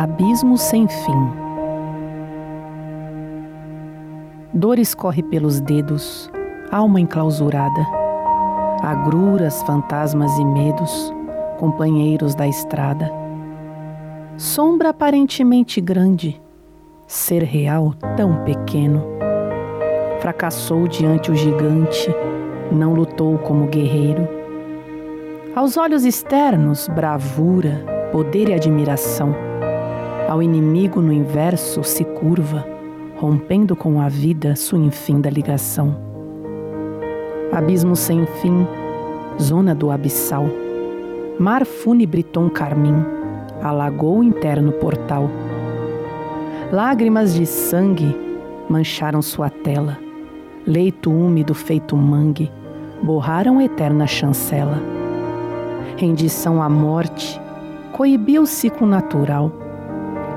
Abismo sem fim. Dores corre pelos dedos, alma enclausurada. Agruras, fantasmas e medos, companheiros da estrada. Sombra aparentemente grande, ser real tão pequeno. Fracassou diante o gigante, não lutou como guerreiro. Aos olhos externos, bravura, poder e admiração. Ao inimigo no inverso se curva, rompendo com a vida sua infinda ligação. Abismo sem fim, zona do abissal, mar fúnebre tom carmim, alagou o interno portal. Lágrimas de sangue mancharam sua tela, leito úmido feito mangue, borraram eterna chancela. Rendição à morte, coibiu o ciclo natural,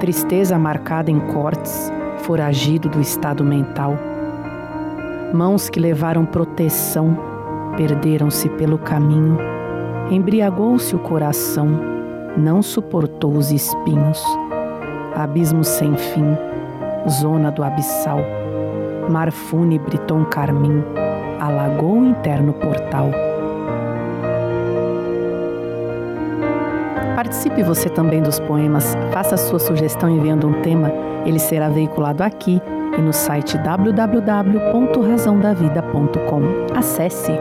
tristeza marcada em cortes, foragido do estado mental. Mãos que levaram proteção perderam-se pelo caminho, embriagou-se o coração, não suportou os espinhos. Abismo sem fim, zona do abissal, mar fúnebre tom carmim, alagou o interno portal. Participe você também dos poemas, faça sua sugestão enviando um tema, ele será veiculado aqui e no site www.razãodavida.com. Acesse